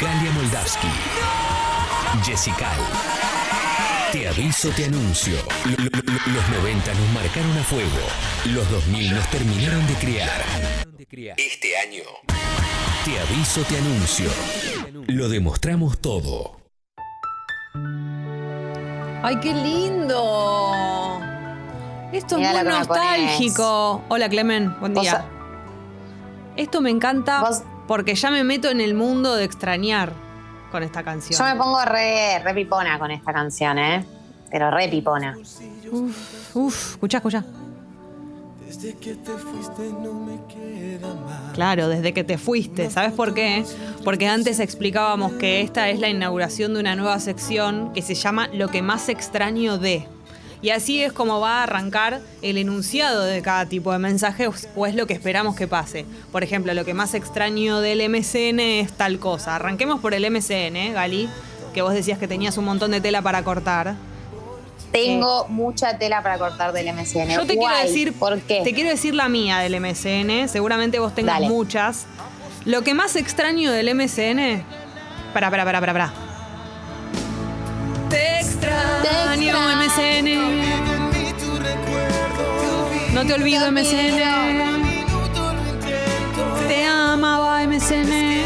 Galia Moldavsky. Jessica. Te aviso, te anuncio. Los 90 nos marcaron a fuego. Los 2000 nos terminaron de criar. Este año. Te aviso, te anuncio. Lo demostramos todo. ¡Ay, qué lindo! Esto Mirá es muy nostálgico. Hola, Clemen. Buen día. Esto me encanta Vos- porque ya me meto en el mundo de extrañar con esta canción. Yo me pongo re, re pipona con esta canción, ¿eh? Pero re pipona. Uf, uf, escuchá, escuchá. Claro, desde que te fuiste. ¿Sabes por qué? Porque antes explicábamos que esta es la inauguración de una nueva sección que se llama Lo que más extraño de. Y así es como va a arrancar el enunciado de cada tipo de mensaje o- es lo que esperamos que pase. Por ejemplo, lo que más extraño del MCN es tal cosa. Arranquemos por el MCN, ¿eh, Gali, que vos decías que tenías un montón de tela para cortar. Tengo mucha tela para cortar del MCN. Yo te quiero decir, ¿Por qué? Te quiero decir la mía del MCN. Seguramente vos tengas Dale. muchas. Lo que más extraño del MCN. Para, para, para, para, para. Extraño. MCN. No te olvido, MCN. Te amaba, MCN.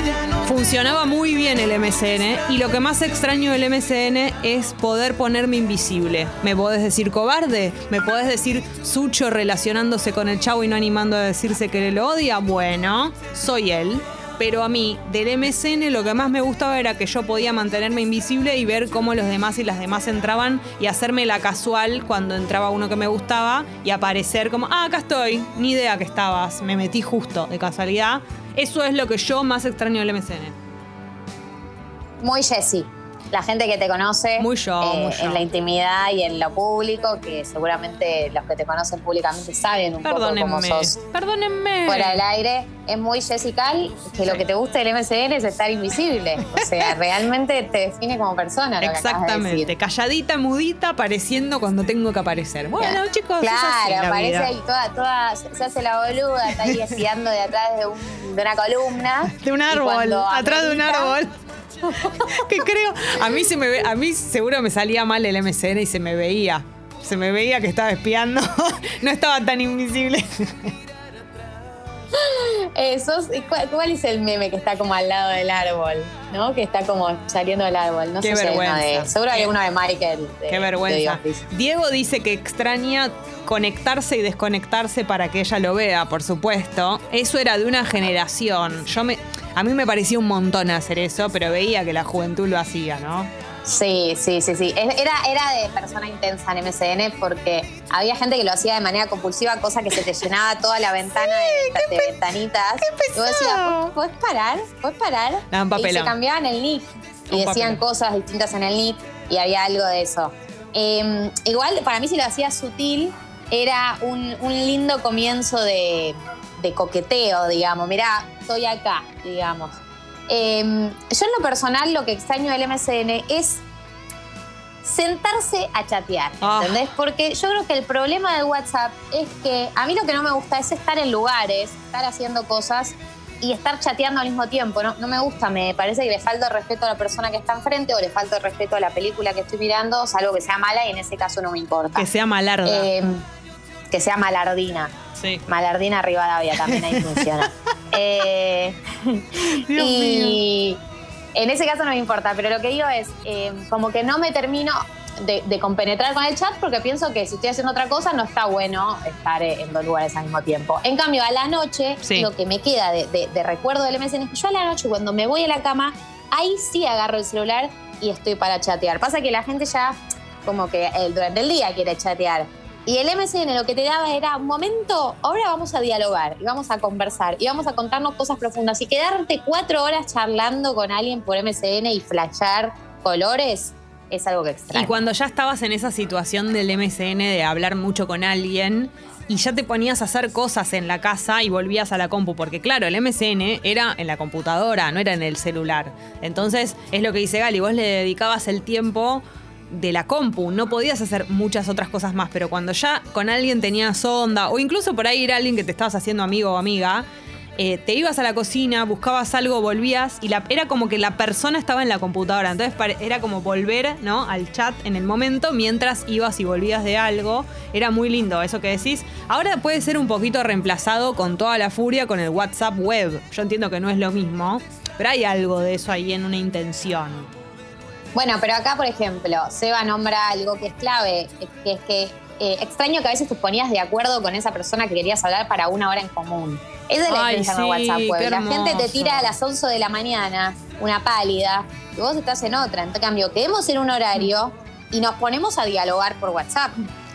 Funcionaba muy bien el MCN y lo que más extraño del MCN es poder ponerme invisible. ¿Me podés decir cobarde? ¿Me podés decir Sucho relacionándose con el chavo y no animando a decirse que lo odia? Bueno, soy él. Pero a mí, del MCN, lo que más me gustaba era que yo podía mantenerme invisible y ver cómo los demás y las demás entraban y hacerme la casual cuando entraba uno que me gustaba y aparecer como, ah, acá estoy, ni idea que estabas, me metí justo de casualidad. Eso es lo que yo más extraño del MCN. Muy Jessie. La gente que te conoce Muy yo, eh, muy yo. en la intimidad y en lo público, que seguramente los que te conocen públicamente saben un poco cómo sos Perdónenme. fuera del aire. Es muy Jessical, que lo que te gusta del MCN es estar invisible. O sea, realmente te define como persona. Lo que acabas de Exactamente. decir. Calladita, mudita, apareciendo cuando tengo que aparecer. Bueno, chicos, así Claro, la aparece vida. ahí toda, toda, se hace la boluda, está ahí espiando de atrás de, un- de una columna. De un árbol, atrás de un árbol. que creo, a mí se me ve, a mí seguro me salía mal el MCN y se me veía. Se me veía que estaba espiando. no estaba tan invisible. Eh, sos- ¿cuál, cuál es el meme que está como al lado del árbol? ¿No? Que está como saliendo del árbol. No Qué sé si hay vergüenza. de. Seguro que hay uno de Michael. de- Qué vergüenza. Diego dice que extraña conectarse y desconectarse para que ella lo vea, por supuesto. Eso era de una generación. Yo me, a mí me parecía un montón hacer eso, pero veía que la juventud lo hacía, ¿no? Sí, sí, sí, sí. Era, era de persona intensa en MCN porque había gente que lo hacía de manera compulsiva, cosa que se te llenaba toda la ventana de, de ventanitas. y vos decías, "¿Pod- ¿podés parar? ¿Podés parar? Daban y se cambiaban el nick y Un decían papelón. cosas distintas en el nick y había algo de eso. Eh, igual, para mí, si lo hacía sutil, era un, un lindo comienzo de, de coqueteo, digamos. Mirá, estoy acá, digamos. Eh, yo en lo personal lo que extraño del MCN es sentarse a chatear, Ah. ¿entendés? Porque yo creo que el problema del WhatsApp es que a mí lo que no me gusta es estar en lugares, estar haciendo cosas y estar chateando al mismo tiempo. No, no me gusta, me parece que le falta el respeto a la persona que está enfrente o le falta el respeto a la película que estoy mirando, salvo que sea mala y en ese caso no me importa. Que sea malarda. Eh, que sea malardina. sí. Malardina Rivadavia también ahí funciona. Eh, Dios y en ese caso no me importa, pero lo que digo es, eh, como que no me termino de, de compenetrar con el chat porque pienso que si estoy haciendo otra cosa no está bueno estar en dos lugares al mismo tiempo. En cambio, a la noche, Sí. lo que me queda de, de- de recuerdo del MSN es que yo a la noche, cuando me voy a la cama, ahí sí agarro el celular y estoy para chatear. Pasa que la gente ya, como que eh, durante el día quiere chatear. Y el MSN lo que te daba era un momento, ahora vamos a dialogar y vamos a conversar y vamos a contarnos cosas profundas y quedarte cuatro horas charlando con alguien por MSN y flashar colores es algo que extraño. Y cuando ya estabas en esa situación del MCN de hablar mucho con alguien y ya te ponías a hacer cosas en la casa y volvías a la compu, porque claro, el MCN era en la computadora, no era en el celular. Entonces, es lo que dice Gali, vos le dedicabas el tiempo de la compu, no podías hacer muchas otras cosas más, pero cuando ya con alguien tenías onda, o incluso por ahí era alguien que te estabas haciendo amigo o amiga, eh, te ibas a la cocina, buscabas algo, volvías y la, era como que la persona estaba en la computadora. Entonces era como volver ¿no? al chat en el momento mientras ibas y volvías de algo. Era muy lindo eso que decís. Ahora puede ser un poquito reemplazado con toda la furia con el WhatsApp web. Yo entiendo que no es lo mismo, pero hay algo de eso ahí en una intención. Bueno, pero acá, por ejemplo, Seba nombra algo que es clave, que es que eh, extraño que a veces te ponías de acuerdo con esa persona que querías hablar para una hora en común. Esa es la Ay, diferencia con sí, WhatsApp web. qué La gente te tira a las 11 de la mañana, una pálida, y vos estás en otra. En cambio, quedemos en un horario y nos ponemos a dialogar por WhatsApp.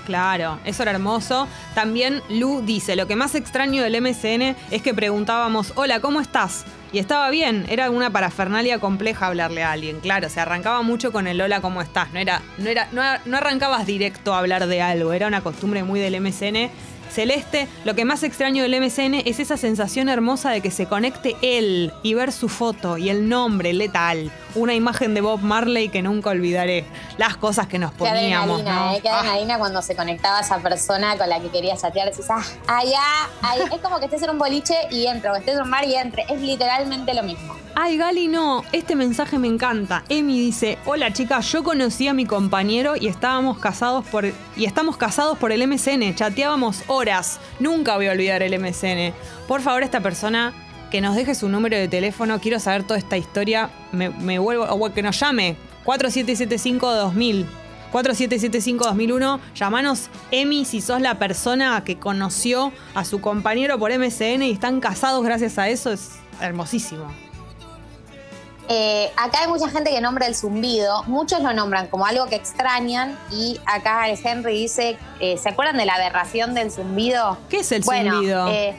Claro, eso era hermoso. También Lu dice, lo que más extraño del MSN es que preguntábamos, hola, ¿cómo estás? Y estaba bien, era una parafernalia compleja hablarle a alguien, claro, se arrancaba mucho con el hola, ¿cómo estás? No era, no era, no, arrancabas directo a hablar de algo, era una costumbre muy del MSN. Celeste, lo que más extraño del MSN es esa sensación hermosa de que se conecte él y ver su foto y el nombre letal. Una imagen de Bob Marley que nunca olvidaré. Las cosas que nos Qué poníamos. adrenalina, ¿no? ¿eh? Qué Ah. adrenalina cuando se conectaba esa persona con la que querías chatear. Decís, ah, allá, ahí. Es como que estés en un boliche y entre, o estés en un mar y entre. Es literalmente lo mismo. Ay, Gali, no. Este mensaje me encanta. Emi dice: Hola, chicas, yo conocí a mi compañero y estábamos casados por. Y estamos casados por el MSN. Chateábamos horas. Nunca voy a olvidar el MSN. Por favor, esta persona que nos deje su número de teléfono. Quiero saber toda esta historia. Me, me vuelvo. O que nos llame. 4775-2000. 4775-2001. Llamanos Emi si sos la persona que conoció a su compañero por MSN y están casados gracias a eso. Es hermosísimo. Eh, acá hay mucha gente que nombra el zumbido. Muchos lo nombran como algo que extrañan. Y acá el Henry dice: eh, ¿Se acuerdan de la aberración del zumbido? ¿Qué es el Bueno, zumbido? eh,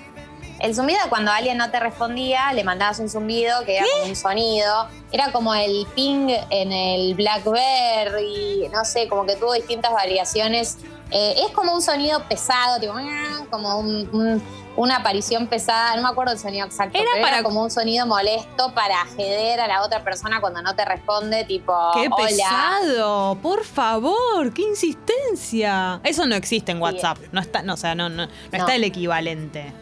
el zumbido cuando alguien no te respondía, le mandabas un zumbido que era como un sonido. Era como el ping en el Blackberry, no sé, como que tuvo distintas variaciones. Eh, es como un sonido pesado, tipo, como un- un- una aparición pesada, no me acuerdo el sonido exacto, Era pero para- era como un sonido molesto para jeder a la otra persona cuando no te responde, tipo, ¡Qué hola. pesado! Por favor, qué insistencia. Eso no existe en WhatsApp. No está, no, o sea, no, no, no No. está el equivalente.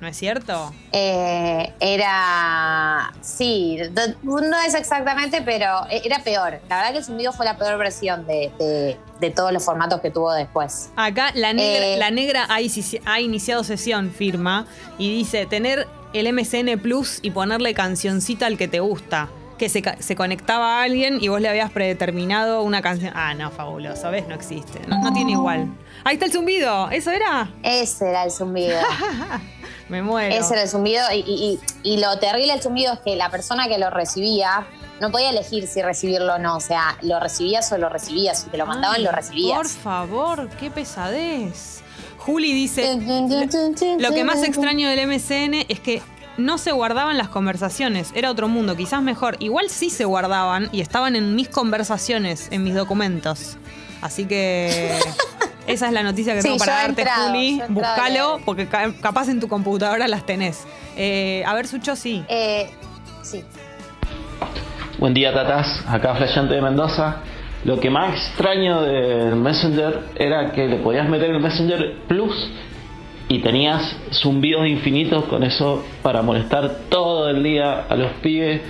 ¿No es cierto? Eh, era. Sí, no es exactamente, pero era peor. La verdad que el zumbido fue la peor versión de, de- de todos los formatos que tuvo después. Acá la negra, Eh. la negra ha, inici- ha iniciado sesión, firma, y dice tener el MSN Plus y ponerle cancioncita al que te gusta. Que se conectaba a alguien y vos le habías predeterminado una canción. Ah, no, fabuloso, ¿ves? No existe. No, no tiene igual. Ahí está el zumbido. ¿Eso era? Ese era el zumbido. Me muero. Ese era el zumbido. Y, y- y- y lo terrible del zumbido es que la persona que lo recibía no podía elegir si recibirlo o no. O sea, lo recibías o lo recibías. Si te lo mandaban, Ay, lo recibías. Por favor, qué pesadez. Juli dice, lo que más extraño del MSN es que no se guardaban las conversaciones, era otro mundo, quizás mejor. Igual sí se guardaban y estaban en mis conversaciones, en mis documentos. Así que esa es la noticia que Sí, tengo para darte, entrado, Juli. Búscalo, porque ca- capaz en tu computadora las tenés. Eh, a ver, Sucho, sí. Eh, sí. Buen día, tatas. Acá Flayante de Mendoza. Lo que más extraño del Messenger era que le podías meter el Messenger Plus y tenías zumbidos infinitos con eso para molestar todo el día a los pibes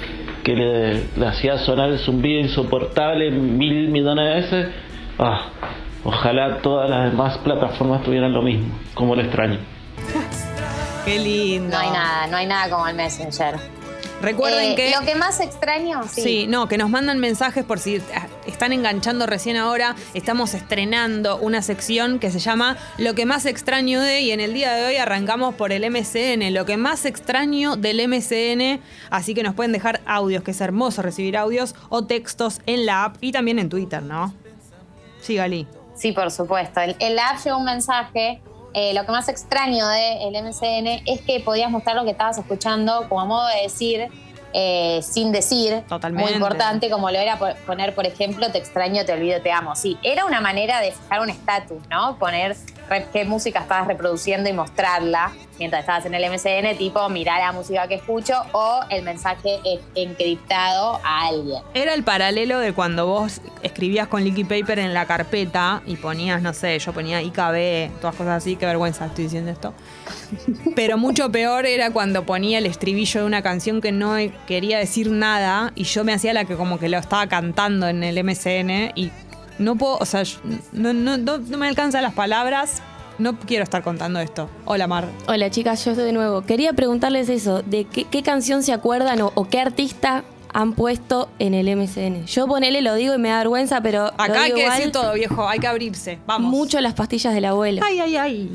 que le, le hacía sonar el zumbido insoportable mil millones de veces. Ah, ojalá todas las demás plataformas tuvieran lo mismo, como lo extraño. Qué lindo. No hay nada, no hay nada como el Messenger. Recuerden Eh, que... Lo que más extraño, sí. Sí, no, que nos mandan mensajes por si ah, están enganchando recién ahora. Estamos estrenando una sección que se llama Lo que más extraño de, y en el día de hoy arrancamos por el MCN, lo que más extraño del MCN. Así que nos pueden dejar audios, que es hermoso recibir audios o textos en la app y también en Twitter, ¿no? Sí, Gali. Sí, por supuesto. En la app llegó un mensaje. eh, lo que más extraño del MCN es que podías mostrar lo que estabas escuchando como a modo de decir, eh, sin decir. Totalmente. Muy importante, como lo era po- poner, por ejemplo, te extraño, te olvido, te amo. Sí, era una manera de fijar un estatus, ¿no? Poner qué música estabas reproduciendo y mostrarla mientras estabas en el MCN, tipo mirar la música que escucho o el mensaje encriptado a alguien. Era el paralelo de cuando vos escribías con Liquid Paper en la carpeta y ponías, no sé, yo ponía IKB, todas cosas así, qué vergüenza estoy diciendo esto. Pero mucho peor era cuando ponía el estribillo de una canción que no quería decir nada y yo me hacía la que como que lo estaba cantando en el MCN y no puedo, o sea, no, no, no, no me alcanzan las palabras, no quiero estar contando esto. Hola Mar. Hola chicas, yo estoy de nuevo. Quería preguntarles eso, de qué, qué canción se acuerdan o, o qué artista han puesto en el MCN. Yo ponele, lo digo y me da vergüenza, pero Acá hay que igual, decir todo, viejo, hay que abrirse. Vamos. mucho las pastillas del abuelo. Ay, ay, ay.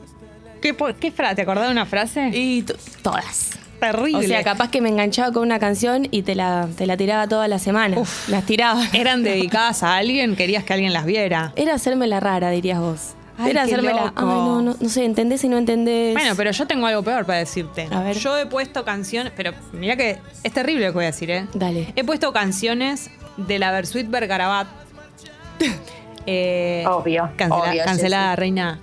¿Qué, qué frase? ¿Te acordás de una frase? Y todas. Terrible. O sea, capaz que me enganchaba con una canción y te la, te la tiraba toda la semana. Uf. Las tiraba. ¿Eran dedicadas a alguien? ¿Querías que alguien las viera? Era hacerme la rara, dirías vos. Ay, Era hacerme la. Ay, no, no, no sé, entendés y no entendés. Bueno, pero yo tengo algo peor para decirte. A ver. Yo he puesto canciones, pero mira que es terrible lo que voy a decir, ¿eh? Dale. He puesto canciones de la Versuit Bergarabat. Eh, Obvio, cancela- obvio, cancelada, reina.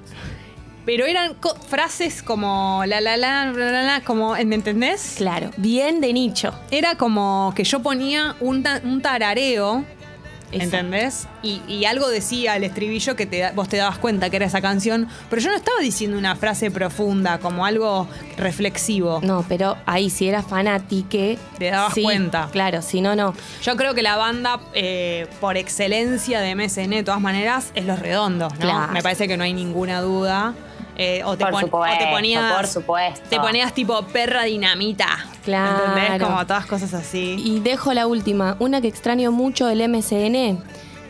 Pero eran co- frases como la la la, la, la, la, como, ¿me entendés? Claro, bien de nicho. Era como que yo ponía un, ta- un tarareo, Exacto. ¿entendés? Y, y algo decía el estribillo que te, vos te dabas cuenta que era esa canción, pero yo no estaba diciendo una frase profunda, como algo reflexivo. No, pero ahí si eras fanátique. Te dabas sí, cuenta. Claro, si no, no. Yo creo que la banda, eh, por excelencia de MSN, de todas maneras, es Los Redondos, ¿no? Claro. Me parece que no hay ninguna duda. Eh, o, te Por pon- o supuesto, te ponías. por supuesto. Te ponías tipo perra dinamita. Claro. ¿Entendés? Como todas cosas así. Y dejo la última. Una que extraño mucho del MCN.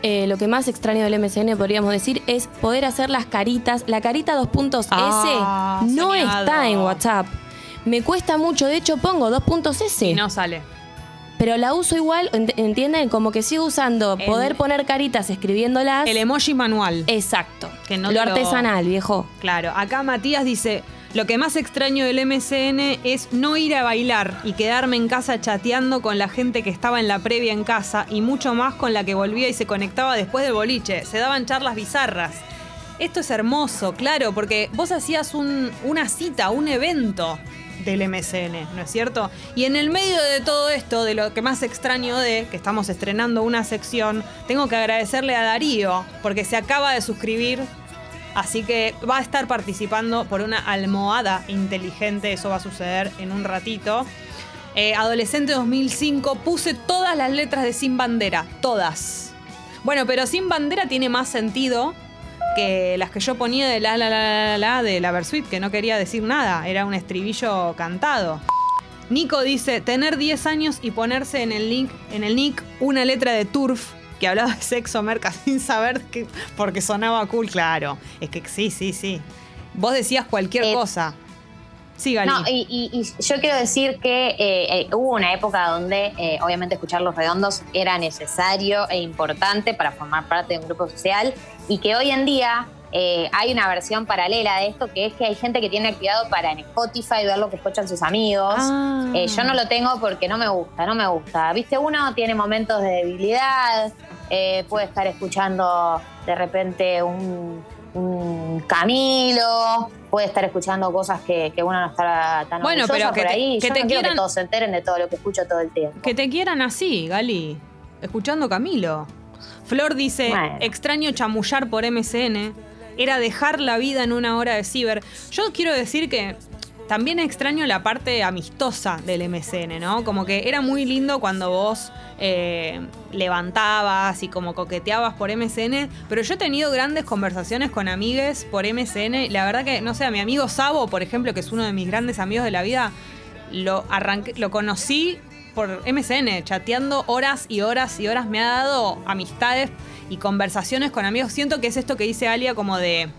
eh, lo que más extraño del MCN podríamos decir es poder hacer las caritas. La carita 2.s Ah, no soñado. está en WhatsApp. Me cuesta mucho, de hecho pongo 2.s. Y no sale. Pero la uso igual, ent- ¿entienden? Como que sigo usando El- poder poner caritas escribiéndolas. El emoji manual. Exacto. Que no lo lo- artesanal, viejo. Claro, acá Matías dice, lo que más extraño del MCN es no ir a bailar y quedarme en casa chateando con la gente que estaba en la previa en casa y mucho más con la que volvía y se conectaba después del boliche. Se daban charlas bizarras. Esto es hermoso, claro, porque vos hacías un- una cita, un evento del MCN, ¿no es cierto? Y en el medio de todo esto, de lo que más extraño de, que estamos estrenando una sección, tengo que agradecerle a Darío, porque se acaba de suscribir Así que va a estar participando por una almohada inteligente, eso va a suceder en un ratito. Eh, adolescente 2005, puse todas las letras de Sin Bandera, todas. Bueno, pero Sin Bandera tiene más sentido que las que yo ponía de la la la la, la, la de la Versuit, que no quería decir nada, era un estribillo cantado. Nico dice, tener 10 años y ponerse en el, link, en el nick una letra de Turf que hablaba de sexo merca sin saber que, porque sonaba cool, claro. Es que sí, sí, sí. Vos decías cualquier Eh, cosa. Sí, Gali. No, y, y- y yo quiero decir que eh, eh, hubo una época donde eh, obviamente escuchar los redondos era necesario e importante para formar parte de un grupo social y que hoy en día hay una versión paralela de esto que es que hay gente que tiene activado para en Spotify ver lo que escuchan sus amigos. Ah. Yo no lo tengo porque no me gusta, no me gusta. Viste, uno tiene momentos de debilidad, puede estar escuchando de repente un, un Camilo, puede estar escuchando cosas que, que uno no está tan Bueno, pero que por te- ahí. que yo te no quiero quieran- que todos se enteren de todo lo que escucho todo el tiempo. Que te quieran así, Gali. Escuchando Camilo. Flor dice, Bueno. extraño chamullar por MCN. Era dejar la vida en una hora de ciber. Yo quiero decir que también extraño la parte amistosa del MCN, ¿no? Como que era muy lindo cuando vos eh, levantabas y como coqueteabas por MCN, pero yo he tenido grandes conversaciones con amigues por MCN. La verdad que, no sé, a mi amigo Sabo, por ejemplo, que es uno de mis grandes amigos de la vida, lo arranqué, lo conocí por MCN, chateando horas y horas y horas. Me ha dado amistades y conversaciones con amigos. Siento que es esto que dice Alia como de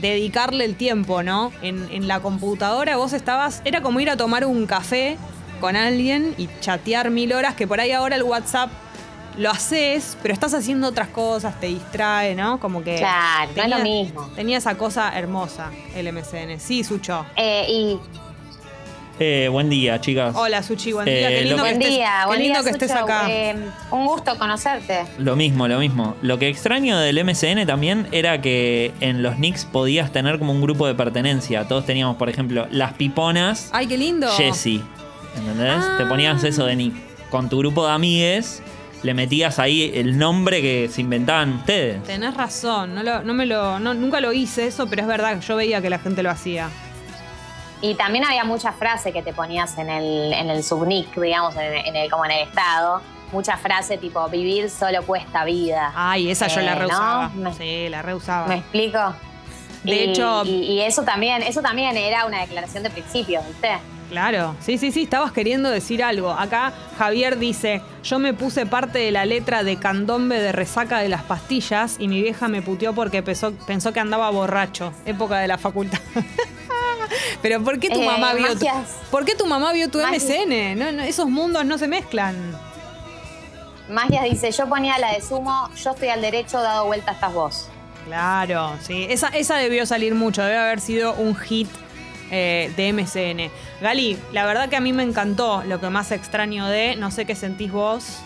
dedicarle el tiempo, ¿no? En, en la computadora vos estabas, era como ir a tomar un café con alguien y chatear mil horas, que por ahí ahora el WhatsApp lo haces, pero estás haciendo otras cosas, te distrae, ¿no? Como que... Claro, no es lo mismo. Tenía esa cosa hermosa, el MCN. Sí, Sucho. Eh, y Eh, buen día, chicas. Hola, Suchi, buen día. Eh, qué lindo que Buen estés, día, qué buen lindo día, que estés Sucho. acá. Eh, un gusto conocerte. Lo mismo, lo mismo. Lo que extraño del MSN también era que en los nicks podías tener como un grupo de pertenencia. Todos teníamos, por ejemplo, las piponas, Ay, qué lindo. Jessie. ¿Entendés? Ah. Te ponías eso de nick. Con tu grupo de amigues, le metías ahí el nombre que se inventaban ustedes. Tenés razón, no, lo- no me lo, no- nunca lo hice eso, pero es verdad, yo veía que la gente lo hacía. Y también había muchas frases que te ponías en el, en el subnick, digamos, en, el- en el, como en el estado. Mucha frase tipo, vivir solo cuesta vida. Ay, esa yo la Eh, ¿no? reusaba. Sí, la reusaba. ¿Me explico? De Y- hecho- Y, y eso también, eso también era una declaración de principios, ¿viste? Claro, sí, sí, sí, estabas queriendo decir algo. Acá Javier dice, yo me puse parte de la letra de candombe de resaca de las pastillas y mi vieja me puteó porque pensó, pensó que andaba borracho, época de la facultad. Pero ¿por qué tu Eh, mamá vio tu, magias. ¿por qué tu mamá vio tu Magias. MCN? No, no, esos mundos no se mezclan. Magias dice, yo ponía la de sumo, yo estoy al derecho, dado vuelta estás vos. Claro, sí. Esa, esa debió salir mucho, debe haber sido un hit eh, de MCN. Gali, la verdad que a mí me encantó lo que más extraño de, no sé qué sentís vos.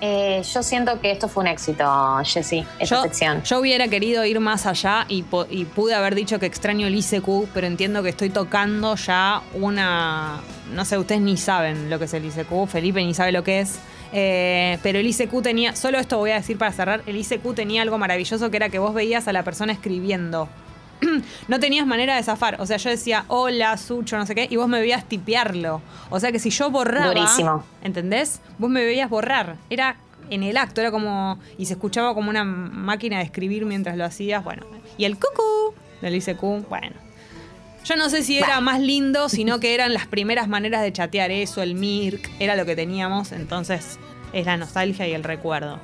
Eh, yo siento que esto fue un éxito, Jessy, esta yo, sección. yo hubiera querido ir más allá y, pude haber dicho que extraño el ICQ, pero entiendo que estoy tocando ya una... No sé, ustedes ni saben lo que es el ICQ, Felipe ni sabe lo que es. Eh, pero el ICQ tenía, solo esto voy a decir para cerrar, el ICQ tenía algo maravilloso que era que vos veías a la persona escribiendo. no tenías manera de zafar. O sea, yo decía, hola, Sucho, no sé qué, y vos me veías tipearlo. O sea que si yo borraba. Durísimo. ¿Entendés? Vos me veías borrar. Era en el acto, era como. Y se escuchaba como una máquina de escribir mientras lo hacías. Bueno. Y el cucú del ICQ, bueno. Yo no sé si era más lindo, sino que eran las primeras maneras de chatear eso, el Mirk, era lo que teníamos, entonces es la nostalgia y el recuerdo.